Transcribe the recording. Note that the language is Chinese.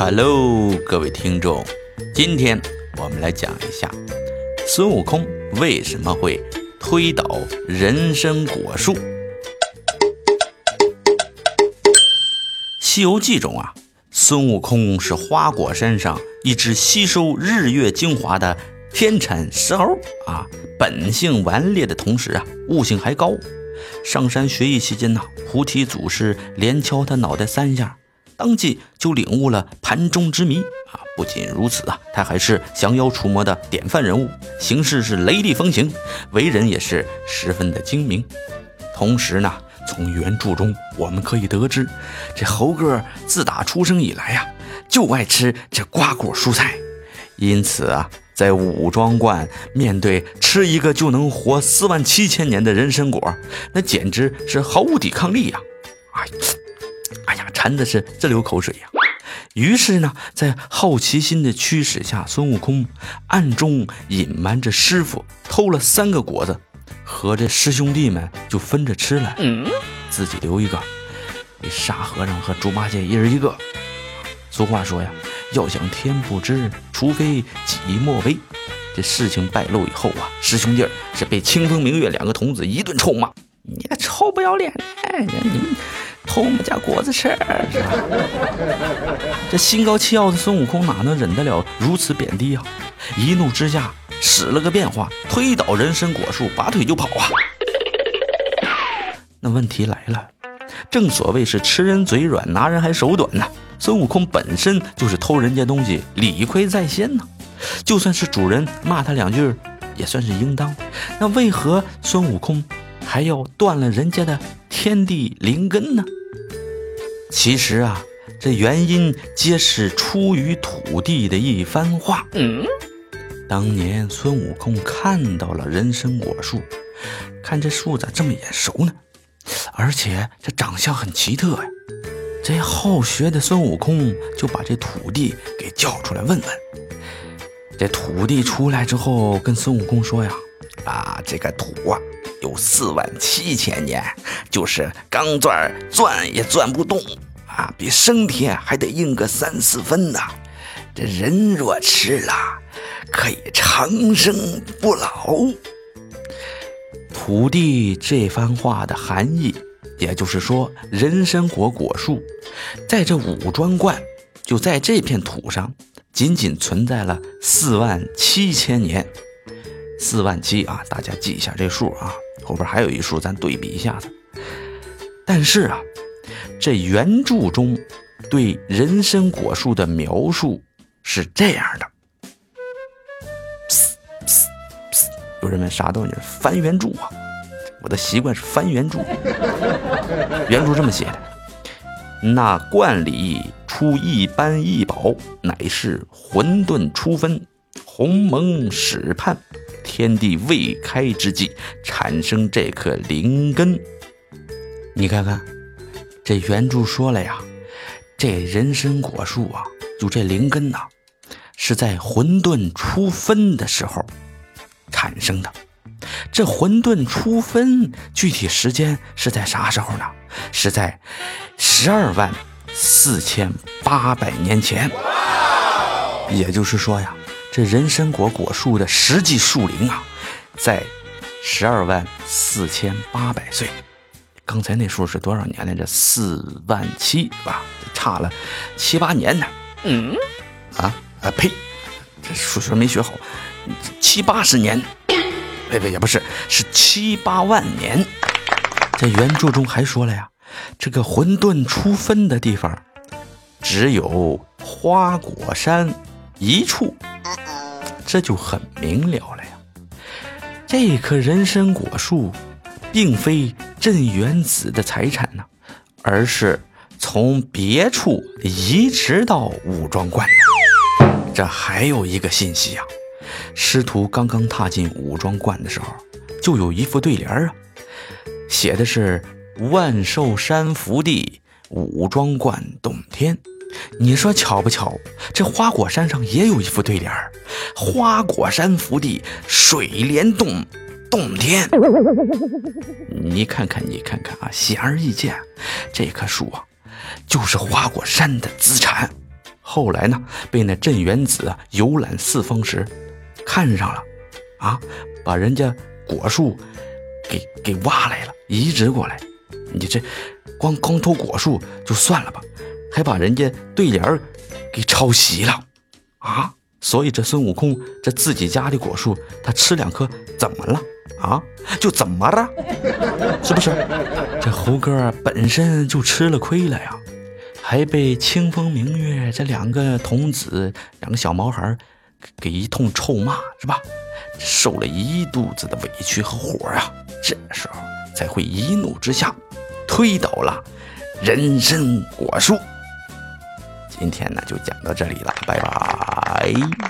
Hello，各位听众，今天我们来讲一下孙悟空为什么会推倒人参果树。《西游记》中啊，孙悟空是花果山上一只吸收日月精华的天产石猴啊，本性顽劣的同时啊，悟性还高。上山学艺期间呢，菩提祖师连敲他脑袋三下。当即就领悟了盘中之谜啊！不仅如此啊，他还是降妖除魔的典范人物，行事是雷厉风行，为人也是十分的精明。同时呢，从原著中我们可以得知，这猴哥自打出生以来呀，就爱吃这瓜果蔬菜，因此啊，在武庄观面对吃一个就能活四万七千年的人参果，那简直是毫无抵抗力呀！馋的是直流口水呀！于是呢，在好奇心的驱使下，孙悟空暗中隐瞒着师傅，偷了三个果子，和这师兄弟们就分着吃了，自己留一个，给沙和尚和猪八戒一人一个。俗话说呀，要想天不知，除非己莫为。这事情败露以后啊，师兄弟是被清风明月两个童子一顿臭骂：“你个臭不要脸的，你！”偷我们家果子吃，这心高气傲的孙悟空哪能忍得了如此贬低啊？一怒之下使了个变化，推倒人参果树，拔腿就跑啊！那问题来了，正所谓是吃人嘴软，拿人还手短呢。孙悟空本身就是偷人家东西，理亏在先呢。就算是主人骂他两句，也算是应当。那为何孙悟空还要断了人家的天地灵根呢？其实啊，这原因皆是出于土地的一番话。嗯，当年孙悟空看到了人参果树，看这树咋这么眼熟呢？而且这长相很奇特呀。这好学的孙悟空就把这土地给叫出来问问。这土地出来之后，跟孙悟空说呀：“啊，这个土啊。”有四万七千年，就是钢钻钻也钻不动啊！比生铁还得硬个三四分呢。这人若吃了，可以长生不老。土地这番话的含义，也就是说，人参果果树在这五庄观，就在这片土上，仅仅存在了四万七千年。四万七啊，大家记一下这数啊。后边还有一数，咱对比一下子。但是啊，这原著中对人参果树的描述是这样的。有人问啥东西？翻原著啊！我的习惯是翻原著。原著这么写的：那罐里出一般异宝，乃是混沌初分，鸿蒙始判。天地未开之际，产生这颗灵根。你看看，这原著说了呀，这人参果树啊，就这灵根呐，是在混沌初分的时候产生的。这混沌初分具体时间是在啥时候呢？是在十二万四千八百年前。也就是说呀。这人参果果树的实际树龄啊，在十二万四千八百岁。刚才那数是多少年来着？四万七是吧？差了七八年呢。嗯，啊啊呸！这数学没学好，七八十年。呸呸，也不是，是七八万年。在原著中还说了呀，这个混沌初分的地方，只有花果山一处。这就很明了了呀，这棵人参果树，并非镇元子的财产呢，而是从别处移植到武庄观的。这还有一个信息啊，师徒刚刚踏进武庄观的时候，就有一副对联啊，写的是“万寿山福地，武庄观洞天”。你说巧不巧？这花果山上也有一副对联花果山福地，水帘洞，洞天。你看看，你看看啊，显而易见，这棵树啊，就是花果山的资产。后来呢，被那镇元子游览四方时看上了，啊，把人家果树给给挖来了，移植过来。你这光光偷果树就算了吧，还把人家对联儿给抄袭了，啊！所以这孙悟空这自己家的果树，他吃两颗怎么了？啊，就怎么了？是不是？这猴哥本身就吃了亏了呀，还被清风明月这两个童子、两个小毛孩给一通臭骂，是吧？受了一肚子的委屈和火啊！这时候才会一怒之下推倒了人参果树。今天呢，就讲到这里了，拜拜。